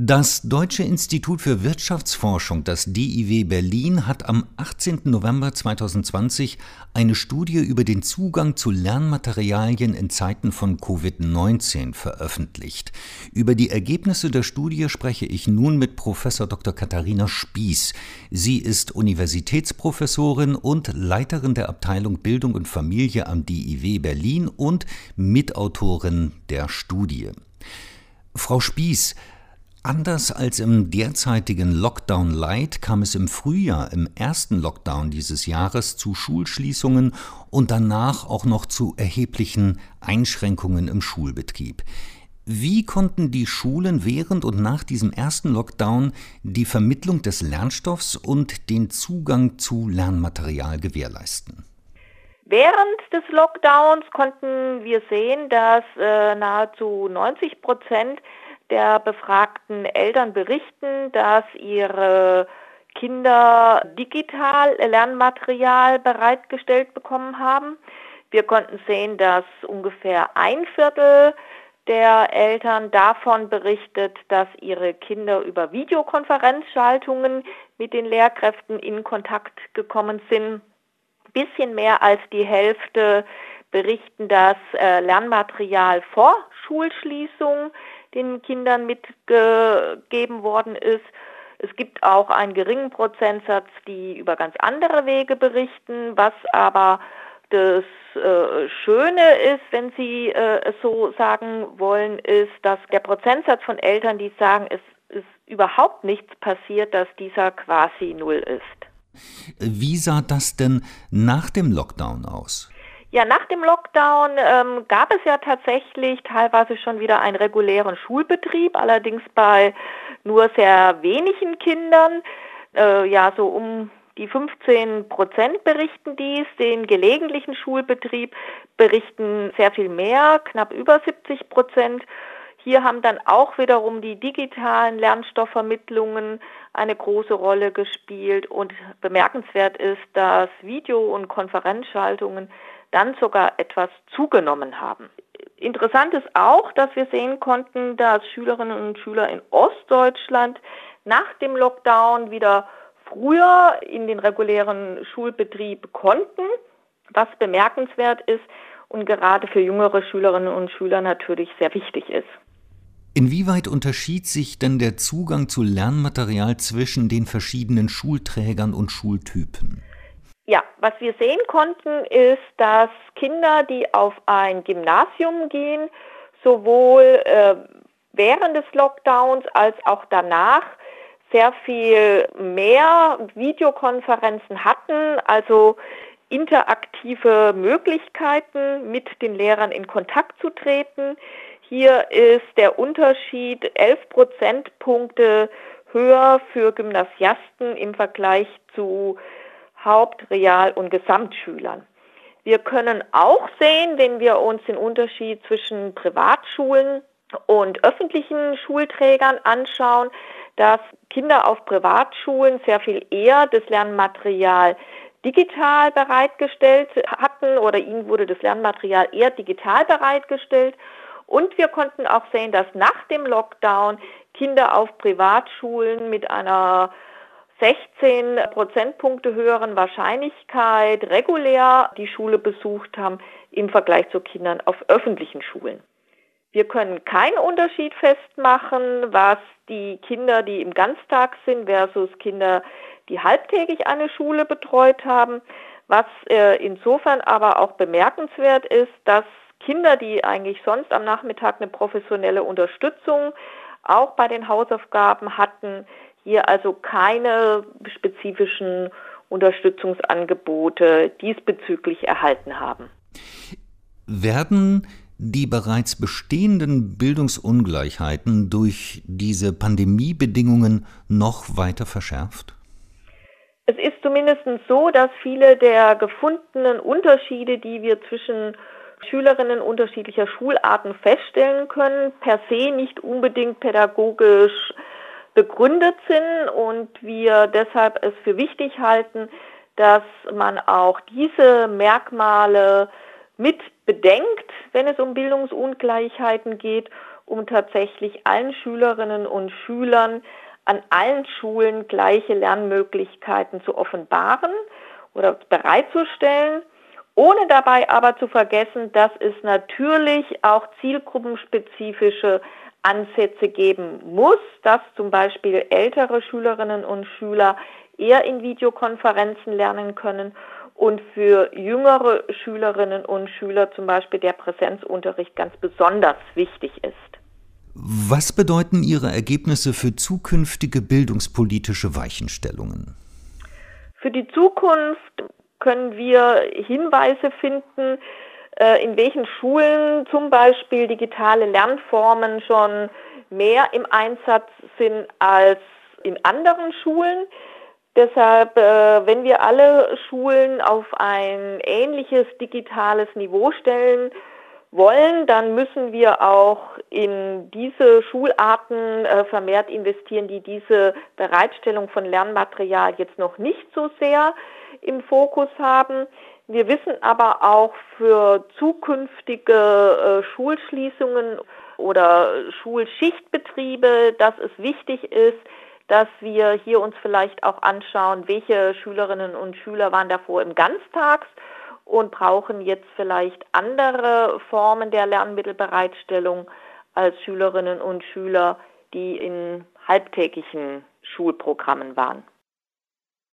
Das Deutsche Institut für Wirtschaftsforschung, das DIW Berlin, hat am 18. November 2020 eine Studie über den Zugang zu Lernmaterialien in Zeiten von Covid-19 veröffentlicht. Über die Ergebnisse der Studie spreche ich nun mit Professor Dr. Katharina Spieß. Sie ist Universitätsprofessorin und Leiterin der Abteilung Bildung und Familie am DIW Berlin und Mitautorin der Studie. Frau Spieß, Anders als im derzeitigen Lockdown Light kam es im Frühjahr, im ersten Lockdown dieses Jahres, zu Schulschließungen und danach auch noch zu erheblichen Einschränkungen im Schulbetrieb. Wie konnten die Schulen während und nach diesem ersten Lockdown die Vermittlung des Lernstoffs und den Zugang zu Lernmaterial gewährleisten? Während des Lockdowns konnten wir sehen, dass äh, nahezu 90 Prozent der befragten Eltern berichten, dass ihre Kinder digital Lernmaterial bereitgestellt bekommen haben. Wir konnten sehen, dass ungefähr ein Viertel der Eltern davon berichtet, dass ihre Kinder über Videokonferenzschaltungen mit den Lehrkräften in Kontakt gekommen sind. Bisschen mehr als die Hälfte berichten, dass äh, Lernmaterial vor Schulschließung den Kindern mitgegeben worden ist. Es gibt auch einen geringen Prozentsatz, die über ganz andere Wege berichten, was aber das äh, Schöne ist, wenn Sie äh, es so sagen wollen, ist, dass der Prozentsatz von Eltern, die sagen, es ist überhaupt nichts passiert, dass dieser quasi null ist. Wie sah das denn nach dem Lockdown aus? Ja, nach dem Lockdown ähm, gab es ja tatsächlich teilweise schon wieder einen regulären Schulbetrieb, allerdings bei nur sehr wenigen Kindern. Äh, ja, so um die 15 Prozent berichten dies, den gelegentlichen Schulbetrieb berichten sehr viel mehr, knapp über 70 Prozent. Hier haben dann auch wiederum die digitalen Lernstoffvermittlungen eine große Rolle gespielt und bemerkenswert ist, dass Video- und Konferenzschaltungen dann sogar etwas zugenommen haben. Interessant ist auch, dass wir sehen konnten, dass Schülerinnen und Schüler in Ostdeutschland nach dem Lockdown wieder früher in den regulären Schulbetrieb konnten, was bemerkenswert ist und gerade für jüngere Schülerinnen und Schüler natürlich sehr wichtig ist. Inwieweit unterschied sich denn der Zugang zu Lernmaterial zwischen den verschiedenen Schulträgern und Schultypen? Ja, was wir sehen konnten, ist, dass Kinder, die auf ein Gymnasium gehen, sowohl äh, während des Lockdowns als auch danach sehr viel mehr Videokonferenzen hatten, also interaktive Möglichkeiten, mit den Lehrern in Kontakt zu treten. Hier ist der Unterschied 11 Prozentpunkte höher für Gymnasiasten im Vergleich zu Haupt-, Real- und Gesamtschülern. Wir können auch sehen, wenn wir uns den Unterschied zwischen Privatschulen und öffentlichen Schulträgern anschauen, dass Kinder auf Privatschulen sehr viel eher das Lernmaterial digital bereitgestellt hatten oder ihnen wurde das Lernmaterial eher digital bereitgestellt. Und wir konnten auch sehen, dass nach dem Lockdown Kinder auf Privatschulen mit einer 16 Prozentpunkte höheren Wahrscheinlichkeit regulär die Schule besucht haben im Vergleich zu Kindern auf öffentlichen Schulen. Wir können keinen Unterschied festmachen, was die Kinder, die im Ganztag sind, versus Kinder, die halbtägig eine Schule betreut haben. Was äh, insofern aber auch bemerkenswert ist, dass Kinder, die eigentlich sonst am Nachmittag eine professionelle Unterstützung auch bei den Hausaufgaben hatten, hier also keine spezifischen Unterstützungsangebote diesbezüglich erhalten haben. Werden die bereits bestehenden Bildungsungleichheiten durch diese Pandemiebedingungen noch weiter verschärft? Es ist zumindest so, dass viele der gefundenen Unterschiede, die wir zwischen Schülerinnen unterschiedlicher Schularten feststellen können, per se nicht unbedingt pädagogisch begründet sind und wir deshalb es für wichtig halten, dass man auch diese Merkmale mit bedenkt, wenn es um Bildungsungleichheiten geht um tatsächlich allen Schülerinnen und Schülern an allen Schulen gleiche Lernmöglichkeiten zu offenbaren oder bereitzustellen, ohne dabei aber zu vergessen, dass es natürlich auch zielgruppenspezifische Ansätze geben muss, dass zum Beispiel ältere Schülerinnen und Schüler eher in Videokonferenzen lernen können und für jüngere Schülerinnen und Schüler zum Beispiel der Präsenzunterricht ganz besonders wichtig ist. Was bedeuten Ihre Ergebnisse für zukünftige bildungspolitische Weichenstellungen? Für die Zukunft können wir Hinweise finden, in welchen Schulen zum Beispiel digitale Lernformen schon mehr im Einsatz sind als in anderen Schulen. Deshalb, äh, wenn wir alle Schulen auf ein ähnliches digitales Niveau stellen wollen, dann müssen wir auch in diese Schularten äh, vermehrt investieren, die diese Bereitstellung von Lernmaterial jetzt noch nicht so sehr im Fokus haben. Wir wissen aber auch für zukünftige äh, Schulschließungen oder Schulschichtbetriebe, dass es wichtig ist, dass wir hier uns vielleicht auch anschauen, welche Schülerinnen und Schüler waren davor im Ganztags und brauchen jetzt vielleicht andere Formen der Lernmittelbereitstellung als Schülerinnen und Schüler, die in halbtägigen Schulprogrammen waren.